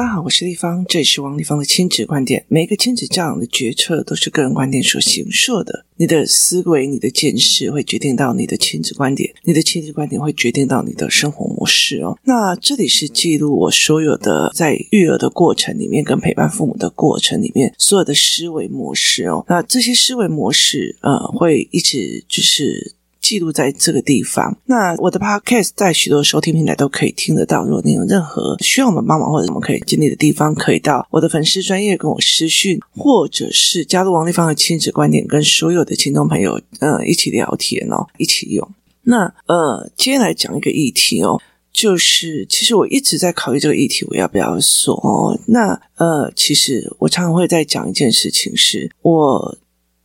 大家好，我是丽芳，这里是王立芳的亲子观点。每一个亲子教养的决策都是个人观点所形设的。你的思维、你的见识会决定到你的亲子观点，你的亲子观点会决定到你的生活模式哦。那这里是记录我所有的在育儿的过程里面，跟陪伴父母的过程里面所有的思维模式哦。那这些思维模式，呃，会一直就是。记录在这个地方。那我的 podcast 在许多收听平台都可以听得到。如果你有任何需要我们帮忙或者我们可以经历的地方，可以到我的粉丝专业跟我私讯，或者是加入王立芳的亲子观点，跟所有的听众朋友呃一起聊天哦，一起用。那呃，接下来讲一个议题哦，就是其实我一直在考虑这个议题，我要不要说？那呃，其实我常常会在讲一件事情，是我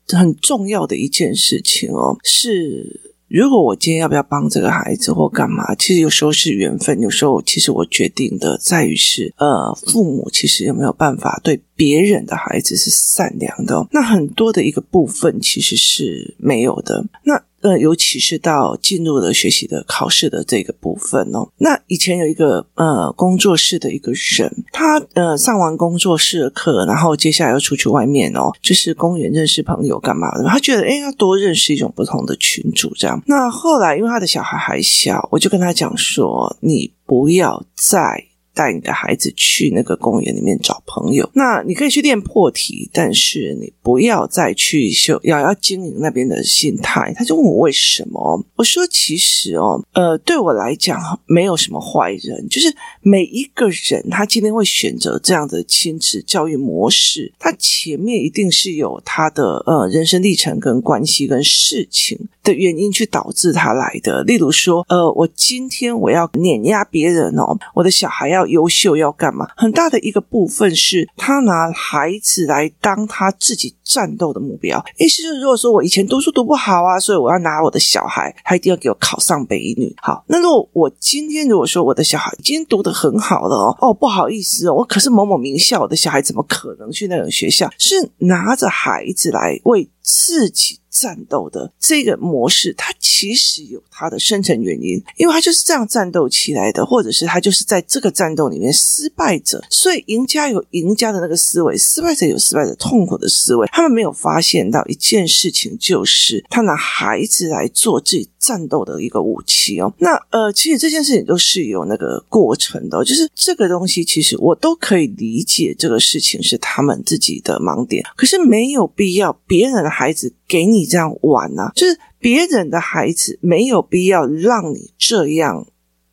很重要的一件事情哦，是。如果我今天要不要帮这个孩子或干嘛，其实有时候是缘分，有时候其实我决定的在于是，呃，父母其实有没有办法对别人的孩子是善良的，那很多的一个部分其实是没有的。那呃，尤其是到进入了学习的考试的这个部分哦。那以前有一个呃工作室的一个人，他呃上完工作室的课，然后接下来要出去外面哦，就是公园认识朋友干嘛的。他觉得诶，要多认识一种不同的群组这样。那后来因为他的小孩还小，我就跟他讲说，你不要再。带你的孩子去那个公园里面找朋友，那你可以去练破题，但是你不要再去修，要要经营那边的心态。他就问我为什么，我说其实哦，呃，对我来讲没有什么坏人，就是每一个人他今天会选择这样的亲子教育模式，他前面一定是有他的呃人生历程跟关系跟事情的原因去导致他来的。例如说，呃，我今天我要碾压别人哦，我的小孩要。优秀要干嘛？很大的一个部分是他拿孩子来当他自己战斗的目标。意思就是，如果说我以前读书读不好啊，所以我要拿我的小孩，他一定要给我考上北一女。好，那如果我今天如果说我的小孩今天读得很好了哦，哦，不好意思哦，我可是某某名校，我的小孩怎么可能去那种学校？是拿着孩子来为自己。战斗的这个模式，它其实有它的深层原因，因为他就是这样战斗起来的，或者是他就是在这个战斗里面失败者，所以赢家有赢家的那个思维，失败者有失败者痛苦的思维。他们没有发现到一件事情，就是他拿孩子来做自己战斗的一个武器哦。那呃，其实这件事情都是有那个过程的，就是这个东西，其实我都可以理解，这个事情是他们自己的盲点，可是没有必要别人的孩子给你。这样玩呢、啊，就是别人的孩子没有必要让你这样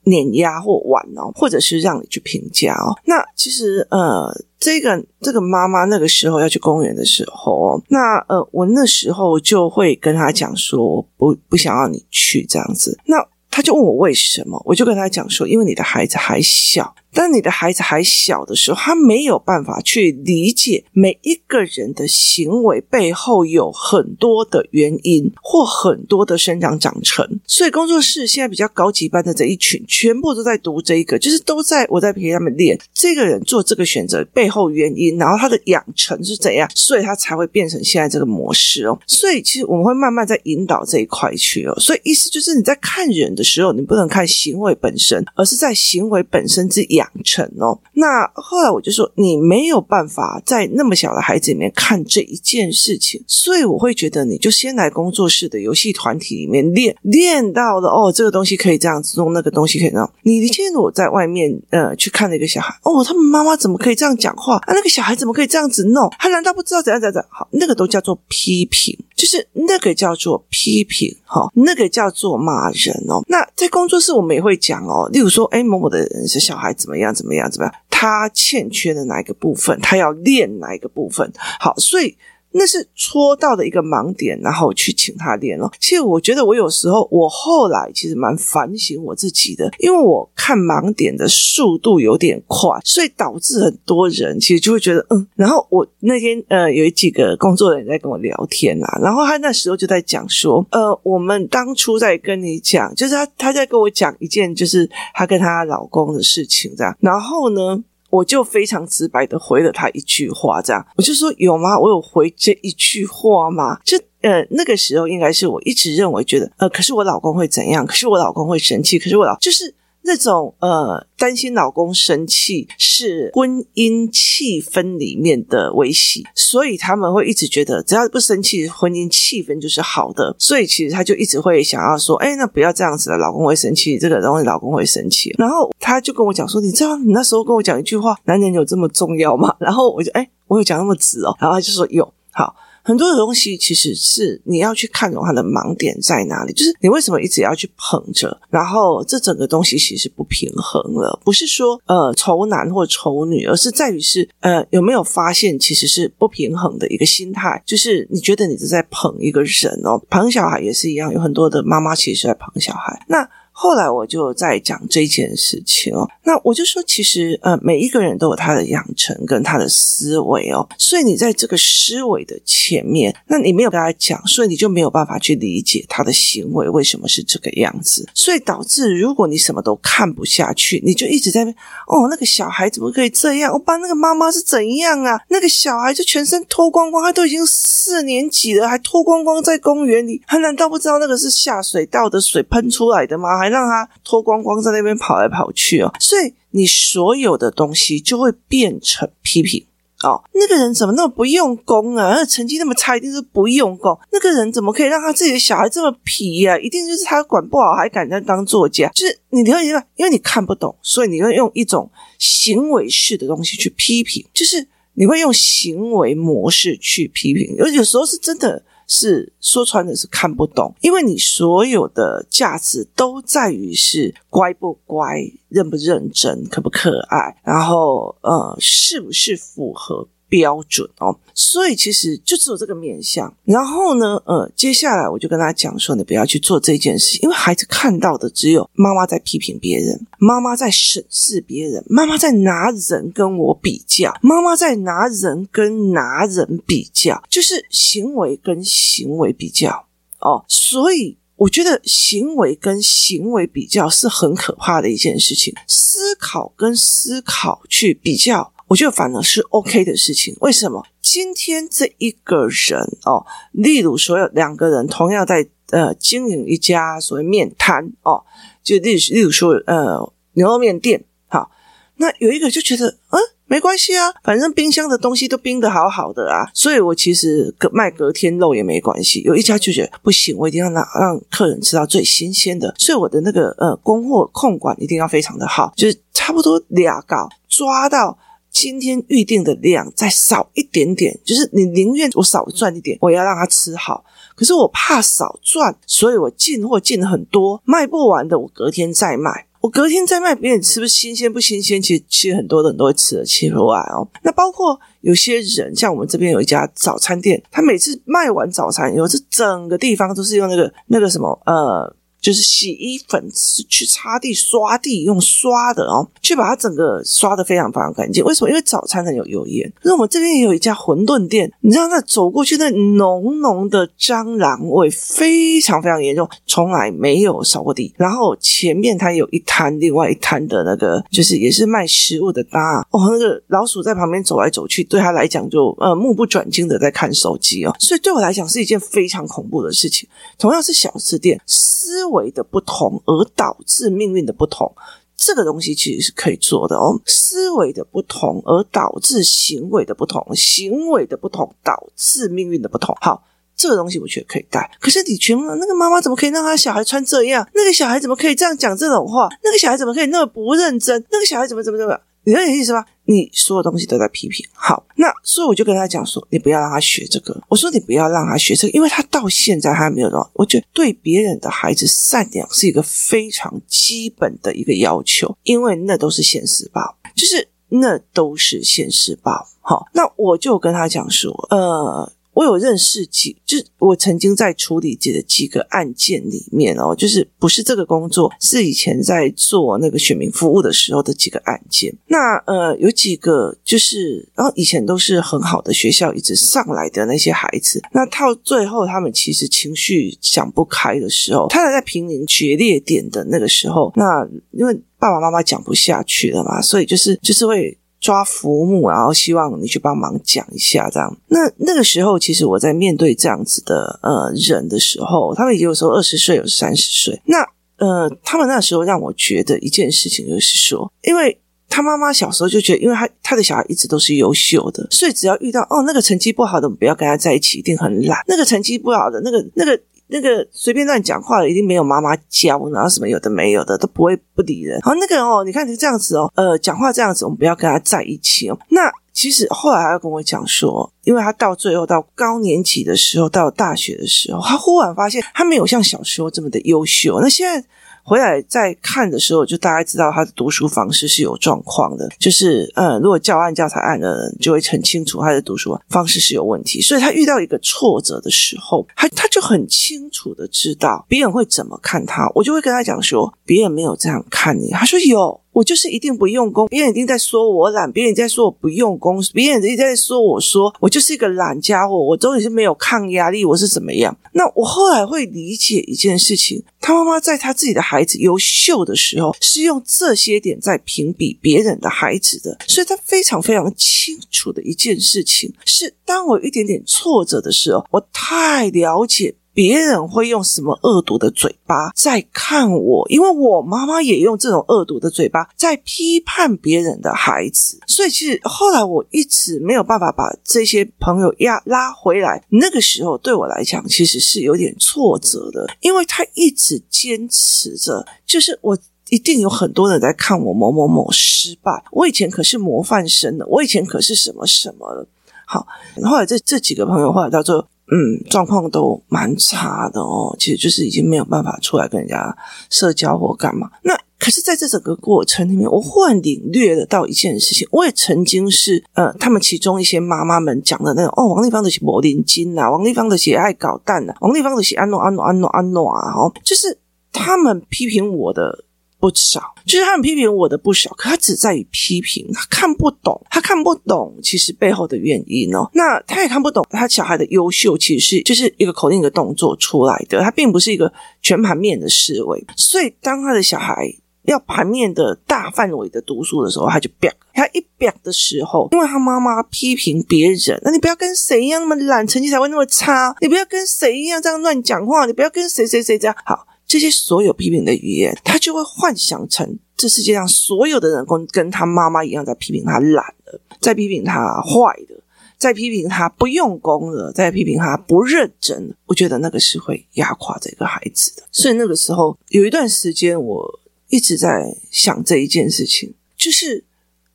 碾压或玩哦，或者是让你去评价哦。那其实呃，这个这个妈妈那个时候要去公园的时候，那呃，我那时候就会跟他讲说，不不想要你去这样子。那他就问我为什么，我就跟他讲说，因为你的孩子还小。当你的孩子还小的时候，他没有办法去理解每一个人的行为背后有很多的原因或很多的生长长成。所以工作室现在比较高级班的这一群，全部都在读这一个，就是都在我在陪他们练这个人做这个选择背后原因，然后他的养成是怎样，所以他才会变成现在这个模式哦。所以其实我们会慢慢在引导这一块去哦。所以意思就是你在看人的时候，你不能看行为本身，而是在行为本身之养。养成哦，那后来我就说，你没有办法在那么小的孩子里面看这一件事情，所以我会觉得你就先来工作室的游戏团体里面练，练到了哦，这个东西可以这样子弄，那个东西可以弄。你今天我在外面呃去看那个小孩，哦，他们妈妈怎么可以这样讲话啊？那个小孩怎么可以这样子弄？他难道不知道怎样怎样怎样？好，那个都叫做批评。就是那个叫做批评，哈，那个叫做骂人哦。那在工作室我们也会讲哦，例如说，哎，某某的人是小孩怎么样怎么样怎么样，他欠缺的哪一个部分，他要练哪一个部分，好，所以。那是戳到的一个盲点，然后去请他练了。其实我觉得，我有时候，我后来其实蛮反省我自己的，因为我看盲点的速度有点快，所以导致很多人其实就会觉得，嗯。然后我那天呃，有几个工作人员在跟我聊天啊，然后他那时候就在讲说，呃，我们当初在跟你讲，就是他他在跟我讲一件，就是他跟他老公的事情这样，然后呢。我就非常直白的回了他一句话，这样我就说有吗？我有回这一句话吗？就呃那个时候应该是我一直认为觉得呃，可是我老公会怎样？可是我老公会生气？可是我老就是那种呃担心老公生气是婚姻气氛里面的威胁，所以他们会一直觉得只要不生气，婚姻气氛就是好的。所以其实他就一直会想要说，哎，那不要这样子了，老公会生气，这个东西老公会生气。然后他就跟我讲说，你知道你那时候跟我讲一句话，男人有这么重要吗？然后我就哎，我有讲那么直哦，然后他就说有，好。很多的东西其实是你要去看懂它的盲点在哪里，就是你为什么一直要去捧着，然后这整个东西其实不平衡了，不是说呃丑男或丑女，而是在于是呃有没有发现其实是不平衡的一个心态，就是你觉得你是在捧一个人哦，捧小孩也是一样，有很多的妈妈其实是在捧小孩，那。后来我就在讲这件事情哦，那我就说，其实呃，每一个人都有他的养成跟他的思维哦，所以你在这个思维的前面，那你没有跟他讲，所以你就没有办法去理解他的行为为什么是这个样子，所以导致如果你什么都看不下去，你就一直在哦，那个小孩怎么可以这样？我爸那个妈妈是怎样啊？那个小孩就全身脱光光，他都已经四年级了，还脱光光在公园里，他难道不知道那个是下水道的水喷出来的吗？还让他脱光光在那边跑来跑去哦，所以你所有的东西就会变成批评哦。那个人怎么那么不用功啊？那成绩那么差，一定是不用功。那个人怎么可以让他自己的小孩这么皮呀？一定就是他管不好，还敢在当作家。就是你了解吗？因为你看不懂，所以你会用一种行为式的东西去批评，就是你会用行为模式去批评。有有时候是真的。是说穿的是看不懂，因为你所有的价值都在于是乖不乖、认不认真、可不可爱，然后呃，是不是符合。标准哦，所以其实就只有这个面向。然后呢，呃，接下来我就跟他讲说，你不要去做这件事，因为孩子看到的只有妈妈在批评别人，妈妈在审视别人，妈妈在拿人跟我比较，妈妈在拿人跟拿人比较，就是行为跟行为比较哦。所以我觉得行为跟行为比较是很可怕的一件事情，思考跟思考去比较。我觉得反而是 OK 的事情。为什么？今天这一个人哦，例如说有两个人同样在呃经营一家所谓面摊哦，就例如例如说呃牛肉面店，好，那有一个就觉得嗯没关系啊，反正冰箱的东西都冰得好好的啊，所以我其实隔卖隔天肉也没关系。有一家就觉得不行，我一定要让让客人吃到最新鲜的，所以我的那个呃供货控管一定要非常的好，就是差不多俩搞抓到。今天预定的量再少一点点，就是你宁愿我少赚一点，我要让他吃好。可是我怕少赚，所以我进货进很多，卖不完的我隔天再卖。我隔天再卖，别人吃不新鲜不新鲜？其实其实很多人都会吃得起来哦。那包括有些人，像我们这边有一家早餐店，他每次卖完早餐以后，这整个地方都是用那个那个什么呃。就是洗衣粉去擦地、刷地，用刷的哦，去把它整个刷得非常非常干净。为什么？因为早餐很有油烟。那我们这边也有一家馄饨店，你知道那走过去那浓浓的蟑螂味非常非常严重，从来没有扫过地。然后前面它有一摊，另外一摊的那个就是也是卖食物的搭哦，那个老鼠在旁边走来走去，对他来讲就呃目不转睛的在看手机哦，所以对我来讲是一件非常恐怖的事情。同样是小吃店，思维的不同而导致命运的不同，这个东西其实是可以做的哦。思维的不同而导致行为的不同，行为的不同导致命运的不同。好，这个东西我觉得可以带。可是你觉得那个妈妈怎么可以让他小孩穿这样？那个小孩怎么可以这样讲这种话？那个小孩怎么可以那么不认真？那个小孩怎么怎么怎么？你了解意思吗？你所有东西都在批评。好，那所以我就跟他讲说，你不要让他学这个。我说你不要让他学这个，因为他到现在还没有到。我觉得对别人的孩子善良是一个非常基本的一个要求，因为那都是现实报，就是那都是现实报。好，那我就跟他讲说，呃。我有认识几，就是我曾经在处理几的几个案件里面哦，就是不是这个工作，是以前在做那个选民服务的时候的几个案件。那呃，有几个就是，然后以前都是很好的学校，一直上来的那些孩子，那到最后他们其实情绪想不开的时候，他还在濒临决裂点的那个时候，那因为爸爸妈妈讲不下去了嘛，所以就是就是会。抓浮木，然后希望你去帮忙讲一下，这样。那那个时候，其实我在面对这样子的呃人的时候，他们也有时候二十岁，有三十岁。那呃，他们那时候让我觉得一件事情，就是说，因为他妈妈小时候就觉得，因为他他的小孩一直都是优秀的，所以只要遇到哦那个成绩不好的，不要跟他在一起，一定很懒；那个成绩不好的，那个那个。那个随便乱讲话的，一定没有妈妈教，然后什么有的没有的，都不会不理人。好，那个哦，你看你这样子哦，呃，讲话这样子，我们不要跟他在一起哦。那其实后来他跟我讲说，因为他到最后到高年级的时候，到大学的时候，他忽然发现他没有像小时候这么的优秀。那现在。回来再看的时候，就大概知道他的读书方式是有状况的。就是，嗯，如果教案教材案的人就会很清楚他的读书方式是有问题。所以他遇到一个挫折的时候，他他就很清楚的知道别人会怎么看他。我就会跟他讲说，别人没有这样看你。他说有。我就是一定不用功，别人一定在说我懒，别人在说我不用功，别人一直在说我说我就是一个懒家伙，我终于是没有抗压力，我是怎么样？那我后来会理解一件事情，他妈妈在他自己的孩子优秀的时候，是用这些点在评比别人的孩子的，所以他非常非常清楚的一件事情是，当我有一点点挫折的时候，我太了解。别人会用什么恶毒的嘴巴在看我？因为我妈妈也用这种恶毒的嘴巴在批判别人的孩子，所以其实后来我一直没有办法把这些朋友压拉回来。那个时候对我来讲，其实是有点挫折的，因为他一直坚持着，就是我一定有很多人在看我某某某失败。我以前可是模范生的，我以前可是什么什么了。好，后来这这几个朋友后来叫做。嗯，状况都蛮差的哦，其实就是已经没有办法出来跟人家社交或干嘛。那可是在这整个过程里面，我忽然领略了到一件事情。我也曾经是呃，他们其中一些妈妈们讲的那种哦，王丽芳的是魔灵精呐，王丽芳的是爱搞蛋呐，王丽芳的是安诺安诺安诺安诺啊，哦，就是他们批评我的。不少，就是他们批评我的不少，可他只在于批评，他看不懂，他看不懂其实背后的原因哦。那他也看不懂他小孩的优秀，其实是就是一个口令一个动作出来的，他并不是一个全盘面的思维。所以当他的小孩要盘面的大范围的读书的时候，他就啪，他一啪的时候，因为他妈妈批评别人，那你不要跟谁一样那么懒，成绩才会那么差，你不要跟谁一样这样乱讲话，你不要跟谁谁谁这样好。这些所有批评的语言，他就会幻想成这世界上所有的人跟跟他妈妈一样，在批评他懒的，在批评他坏的，在批评他不用功的，在批评他不认真。我觉得那个是会压垮这个孩子的。所以那个时候有一段时间，我一直在想这一件事情，就是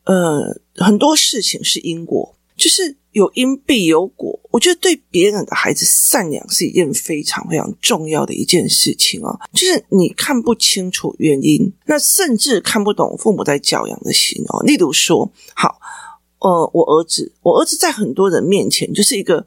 呃，很多事情是因果，就是。有因必有果，我觉得对别人的孩子善良是一件非常非常重要的一件事情哦。就是你看不清楚原因，那甚至看不懂父母在教养的心哦。例如说，好，呃，我儿子，我儿子在很多人面前就是一个。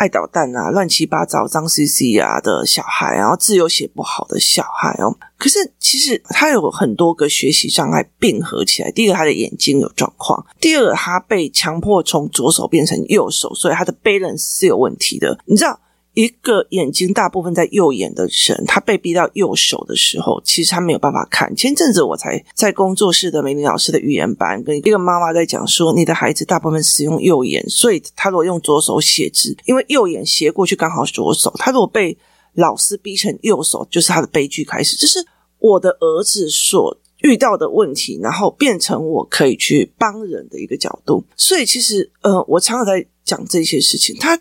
爱捣蛋啊，乱七八糟、脏兮兮啊的小孩，然后字又写不好的小孩哦。可是其实他有很多个学习障碍并合起来。第一个，他的眼睛有状况；第二，他被强迫从左手变成右手，所以他的 balance 是有问题的。你知道？一个眼睛大部分在右眼的人，他被逼到右手的时候，其实他没有办法看。前阵子我才在工作室的美玲老师的语言班，跟一个妈妈在讲说，你的孩子大部分使用右眼，所以他如果用左手写字，因为右眼斜过去刚好左手，他如果被老师逼成右手，就是他的悲剧开始。这是我的儿子所遇到的问题，然后变成我可以去帮人的一个角度。所以其实，呃，我常常在讲这些事情，他。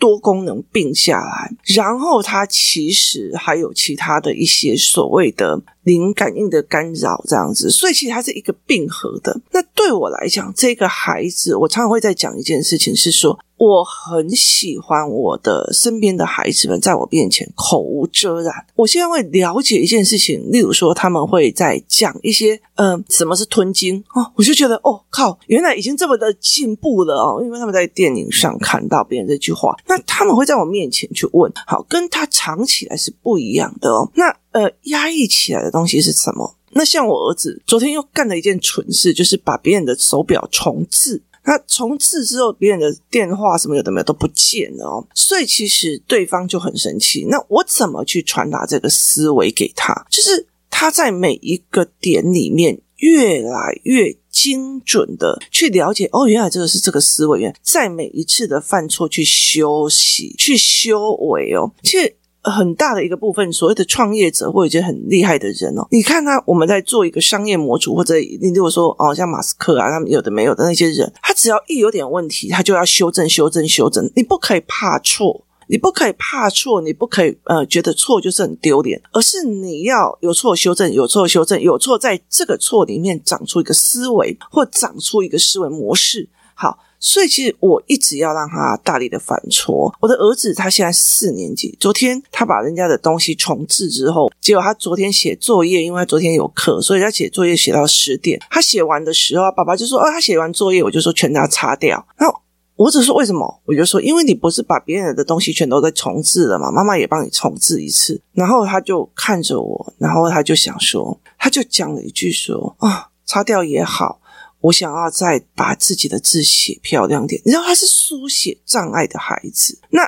多功能并下来，然后它其实还有其他的一些所谓的灵感应的干扰，这样子，所以其实它是一个并合的。那对我来讲，这个孩子，我常常会在讲一件事情，是说。我很喜欢我的身边的孩子们在我面前口无遮拦。我现在会了解一件事情，例如说他们会在讲一些，嗯、什么是吞金哦，我就觉得哦靠，原来已经这么的进步了哦，因为他们在电影上看到别人这句话，那他们会在我面前去问，好，跟他藏起来是不一样的哦。那呃，压抑起来东西是什么？那像我儿子昨天又干了一件蠢事，就是把别人的手表重置。那重置之后，别人的电话什么有的没有都不见了哦，所以其实对方就很生气。那我怎么去传达这个思维给他？就是他在每一个点里面越来越精准的去了解，哦，原来这个是这个思维，在每一次的犯错去休息、去修为哦。其实很大的一个部分，所谓的创业者或者一些很厉害的人哦，你看他，我们在做一个商业模组，或者你如果说哦，像马斯克啊，他们有的没有的那些人，他只要一有点问题，他就要修正、修正、修正。你不可以怕错，你不可以怕错，你不可以呃觉得错就是很丢脸，而是你要有错修正，有错修正，有错在这个错里面长出一个思维，或长出一个思维模式。好。所以其实我一直要让他大力的反戳。我的儿子他现在四年级，昨天他把人家的东西重置之后，结果他昨天写作业，因为他昨天有课，所以他写作业写到十点。他写完的时候，爸爸就说：“哦，他写完作业，我就说全都要擦掉。”然后我只说为什么？我就说因为你不是把别人的东西全都在重置了嘛，妈妈也帮你重置一次。然后他就看着我，然后他就想说，他就讲了一句说：“啊，擦掉也好。”我想要再把自己的字写漂亮点。你知道他是书写障碍的孩子，那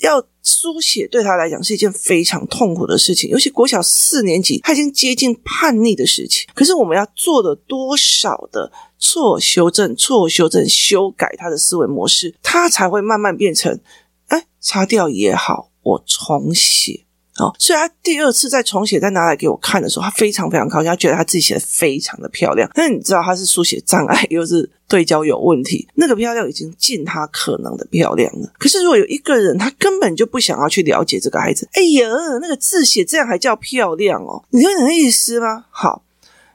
要书写对他来讲是一件非常痛苦的事情，尤其国小四年级，他已经接近叛逆的事情。可是我们要做了多少的错修正、错修正、修改他的思维模式，他才会慢慢变成，哎，擦掉也好，我重写。哦，所以他第二次再重写，再拿来给我看的时候，他非常非常高兴，他觉得他自己写的非常的漂亮。但你知道他是书写障碍，又是对焦有问题，那个漂亮已经尽他可能的漂亮了。可是如果有一个人，他根本就不想要去了解这个孩子，哎呀，那个字写这样还叫漂亮哦？你有你的意思吗？好，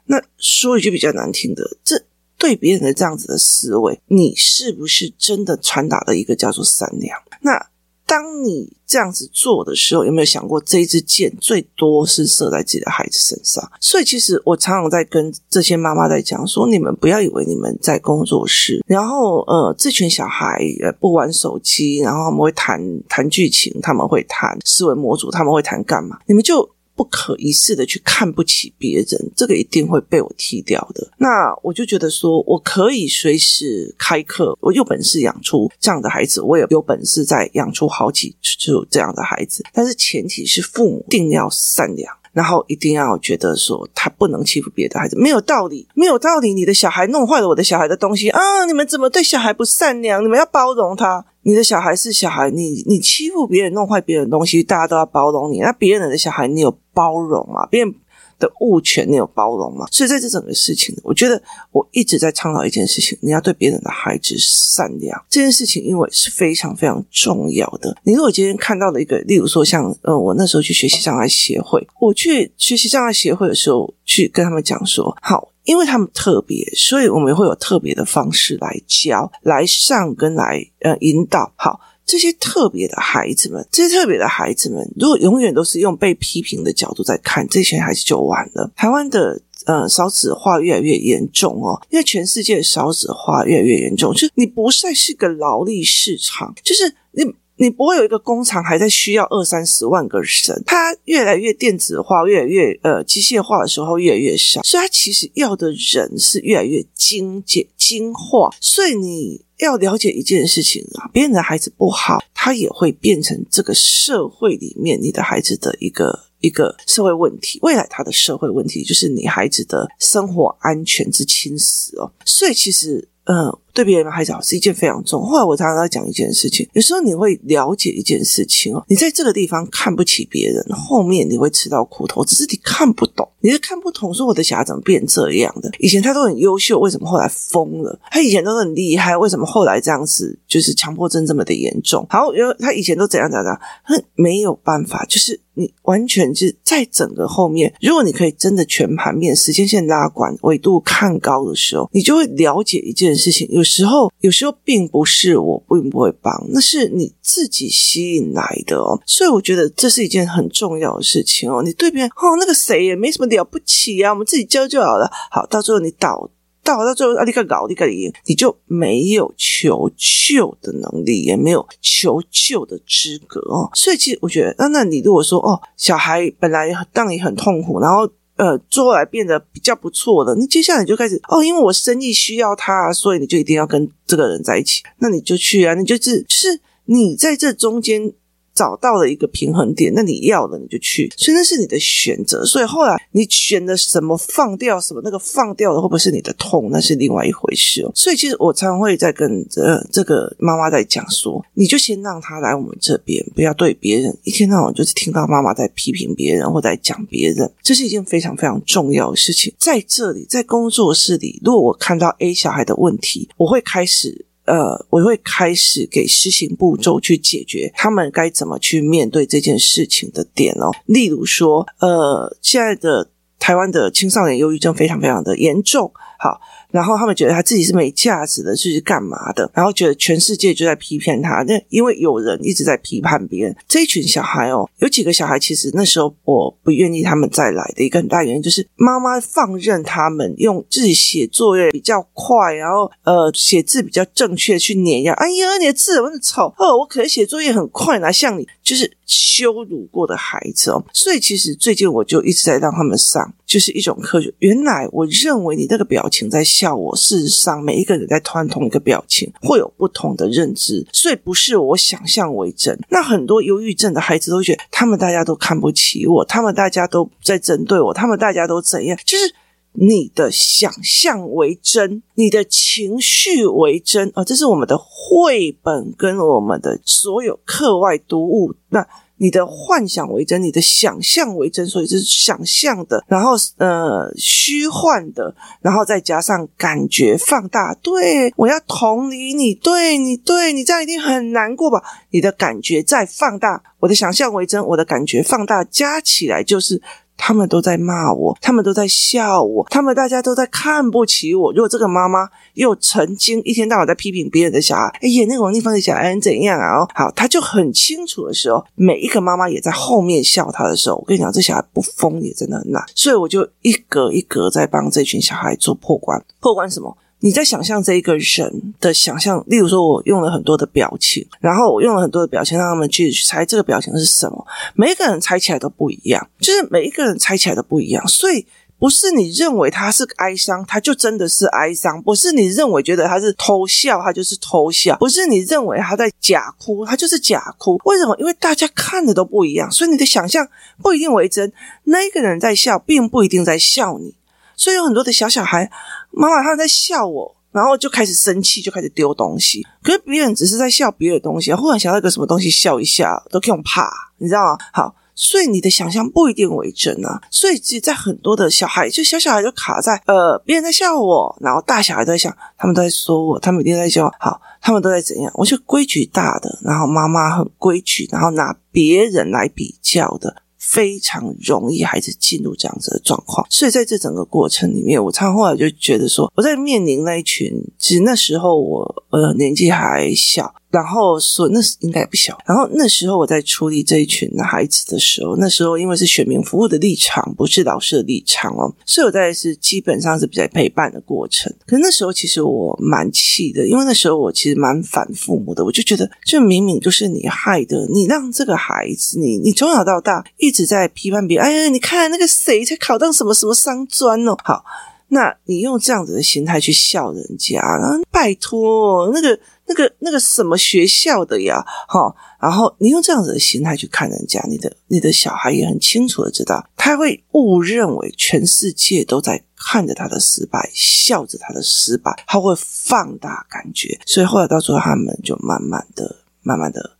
那说一句比较难听的，这对别人的这样子的思维，你是不是真的传达了一个叫做善良？那？当你这样子做的时候，有没有想过这一支箭最多是射在自己的孩子身上？所以，其实我常常在跟这些妈妈在讲说：你们不要以为你们在工作室，然后呃，这群小孩呃不玩手机，然后他们会谈谈剧情，他们会谈思维模组，他们会谈干嘛？你们就。不可一世的去看不起别人，这个一定会被我踢掉的。那我就觉得说，我可以随时开课，我有本事养出这样的孩子，我也有本事再养出好几组这样的孩子。但是前提是父母一定要善良。然后一定要觉得说他不能欺负别的孩子，没有道理，没有道理。你的小孩弄坏了我的小孩的东西啊！你们怎么对小孩不善良？你们要包容他。你的小孩是小孩，你你欺负别人，弄坏别人的东西，大家都要包容你。那别人的小孩，你有包容吗？别人。的物权，你有包容吗？所以在这整个事情，我觉得我一直在倡导一件事情：你要对别人的孩子善良。这件事情，因为是非常非常重要的。你如果今天看到了一个，例如说像，呃，我那时候去学习障碍协会，我去学习障碍协会的时候，去跟他们讲说，好，因为他们特别，所以我们会有特别的方式来教、来上跟来呃引导。好。这些特别的孩子们，这些特别的孩子们，如果永远都是用被批评的角度在看这些孩子，就完了。台湾的呃少子化越来越严重哦，因为全世界的少子化越来越严重，就是你不再是个劳力市场，就是你你不会有一个工厂还在需要二三十万个人，它越来越电子化，越来越呃机械化的时候越来越少，所以它其实要的人是越来越精简精化，所以你。要了解一件事情啊，别人的孩子不好，他也会变成这个社会里面你的孩子的一个一个社会问题。未来他的社会问题就是你孩子的生活安全之侵蚀哦。所以其实，嗯。对别人的孩子好是一件非常重。后来我常常在讲一件事情，有时候你会了解一件事情哦，你在这个地方看不起别人，后面你会吃到苦头，只是你看不懂，你是看不懂，说我的小孩怎么变这样的？以前他都很优秀，为什么后来疯了？他以前都很厉害，为什么后来这样子？就是强迫症这么的严重？好，因为他以前都怎样怎样，他没有办法，就是你完全是在整个后面，如果你可以真的全盘面、时间线拉管、维度看高的时候，你就会了解一件事情。有时候，有时候并不是我并不会帮，那是你自己吸引来的哦。所以我觉得这是一件很重要的事情哦。你对别人哦，那个谁也没什么了不起啊，我们自己教就好了。好，到最后你倒倒到最后啊，你个搞你个你，你就没有求救的能力，也没有求救的资格哦。所以其实我觉得，那那你如果说哦，小孩本来当你很痛苦，然后。呃，做来变得比较不错的。你接下来就开始哦，因为我生意需要他，所以你就一定要跟这个人在一起。那你就去啊，你就是是，你在这中间。找到了一个平衡点，那你要了你就去，所以那是你的选择。所以后来你选的什么放掉什么，那个放掉的会不会是你的痛，那是另外一回事哦。所以其实我常会在跟这这个妈妈在讲说，你就先让她来我们这边，不要对别人一天到晚就是听到妈妈在批评别人或在讲别人，这是一件非常非常重要的事情。在这里，在工作室里，如果我看到 A 小孩的问题，我会开始。呃，我会开始给施行步骤去解决他们该怎么去面对这件事情的点哦。例如说，呃，现在的台湾的青少年忧郁症非常非常的严重，好。然后他们觉得他自己是没价值的，是干嘛的？然后觉得全世界就在批判他，那因为有人一直在批判别人。这一群小孩哦，有几个小孩其实那时候我不愿意他们再来的一个很大原因，就是妈妈放任他们用自己写作业比较快，然后呃写字比较正确去碾压。哎呀，你的字怎么那么丑？哦，我可能写作业很快，哪像你就是羞辱过的孩子哦。所以其实最近我就一直在让他们上，就是一种科学。原来我认为你那个表情在。笑我，事实上每一个人在看同一个表情，会有不同的认知，所以不是我想象为真。那很多忧郁症的孩子都觉得，他们大家都看不起我，他们大家都在针对我，他们大家都怎样？就是你的想象为真，你的情绪为真啊、哦！这是我们的绘本跟我们的所有课外读物那。你的幻想为真，你的想象为真，所以是想象的，然后呃虚幻的，然后再加上感觉放大。对，我要同理你，对你，对你这样一定很难过吧？你的感觉再放大，我的想象为真，我的感觉放大，加起来就是。他们都在骂我，他们都在笑我，他们大家都在看不起我。如果这个妈妈又曾经一天到晚在批评别人的小孩，哎呀，那个王丽芳的小孩怎样啊？好，他就很清楚的时候，每一个妈妈也在后面笑他的时候，我跟你讲，这小孩不疯也真的很难。所以我就一格一格在帮这群小孩做破关，破关什么？你在想象这一个人的想象，例如说，我用了很多的表情，然后我用了很多的表情让他们去猜这个表情是什么。每一个人猜起来都不一样，就是每一个人猜起来都不一样。所以不是你认为他是哀伤，他就真的是哀伤；不是你认为觉得他是偷笑，他就是偷笑；不是你认为他在假哭，他就是假哭。为什么？因为大家看的都不一样，所以你的想象不一定为真。那一个人在笑，并不一定在笑你。所以有很多的小小孩，妈妈他们在笑我，然后就开始生气，就开始丢东西。可是别人只是在笑别的东西，忽然想到一个什么东西笑一下，都可以怕，你知道吗？好，所以你的想象不一定为真啊。所以其实，在很多的小孩，就小小孩就卡在呃，别人在笑我，然后大小孩都在想，他们都在说我，他们一定在笑。好，他们都在怎样？我就规矩大的，然后妈妈很规矩，然后拿别人来比较的。非常容易孩子进入这样子的状况，所以在这整个过程里面，我常后来就觉得说，我在面临那一群，其实那时候我呃年纪还小。然后说那是应该也不小。然后那时候我在处理这一群孩子的时候，那时候因为是选民服务的立场，不是老师的立场哦，所以我在是基本上是比较陪伴的过程。可是那时候其实我蛮气的，因为那时候我其实蛮反父母的，我就觉得这明明就是你害的，你让这个孩子，你你从小到大一直在批判别人，哎呀，你看那个谁才考到什么什么商专哦，好，那你用这样子的心态去笑人家，然后拜托那个。那个那个什么学校的呀？哈，然后你用这样子的心态去看人家，你的你的小孩也很清楚的知道，他会误认为全世界都在看着他的失败，笑着他的失败，他会放大感觉，所以后来到最后，他们就慢慢的、慢慢的，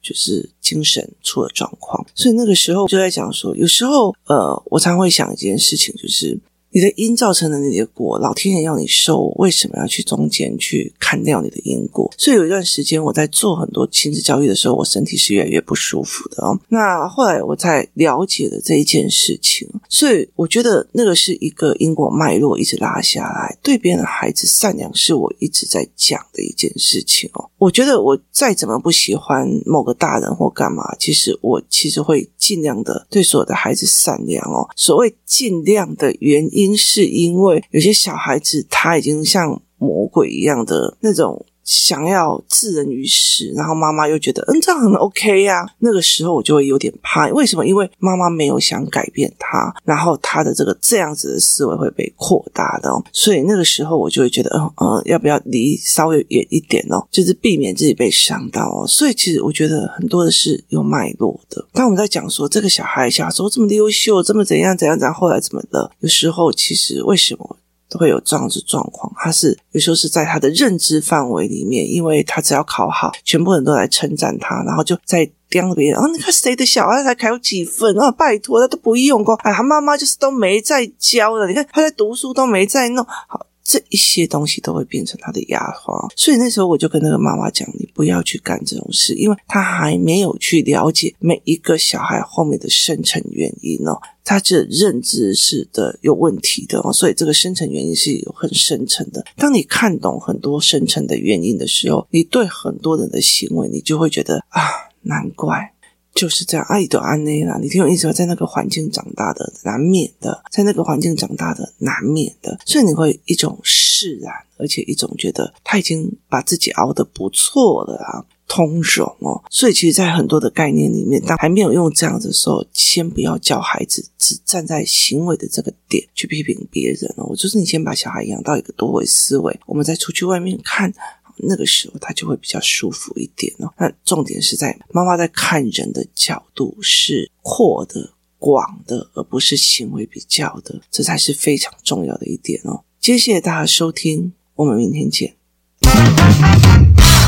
就是精神出了状况。所以那个时候就在讲说，有时候呃，我常会想一件事情，就是。你的因造成了你的果，老天爷要你受，为什么要去中间去砍掉你的因果？所以有一段时间我在做很多亲子教育的时候，我身体是越来越不舒服的哦。那后来我才了解了这一件事情，所以我觉得那个是一个因果脉络一直拉下来。对别人的孩子善良是我一直在讲的一件事情哦。我觉得我再怎么不喜欢某个大人或干嘛，其实我其实会尽量的对所有的孩子善良哦。所谓尽量的原因。因是因为有些小孩子他已经像魔鬼一样的那种想要置人于死，然后妈妈又觉得嗯这样很 OK 呀、那个时候我就会有点怕。为什么？因为妈妈没有想改变他，然后他的这个这样子的思维会被扩大的哦。所以那个时候我就会觉得，嗯嗯，要不要离稍微远一点哦，就是避免自己被伤到哦。所以其实我觉得很多的是有脉络的。当我们在讲说这个小孩小时候这么优秀，这么怎样怎样怎样，后来怎么了？有时候其实为什么？会有这样子状况，他是有时候是在他的认知范围里面，因为他只要考好，全部人都来称赞他，然后就在刁别人。啊，你看谁的小孩才考几分啊？拜托，他都不用功，哎，他妈妈就是都没在教的。你看他在读书都没在弄好。这一些东西都会变成他的压花，所以那时候我就跟那个妈妈讲：“你不要去干这种事，因为他还没有去了解每一个小孩后面的深层原因哦，他这认知是的有问题的哦，所以这个深层原因是有很深层的。当你看懂很多深层的原因的时候，你对很多人的行为，你就会觉得啊，难怪。”就是这样，阿姨都安内啦。你听我意思，在那个环境长大的，难免的，在那个环境长大的，难免的，所以你会一种释然，而且一种觉得他已经把自己熬得不错了啊，通融哦。所以其实，在很多的概念里面，当还没有用这样子的时候，先不要教孩子只站在行为的这个点去批评别人哦。就是你先把小孩养到一个多维思维，我们再出去外面看。那个时候他就会比较舒服一点哦。那重点是在妈妈在看人的角度是阔的、广的，而不是行为比较的，这才是非常重要的一点哦。谢谢大家收听，我们明天见。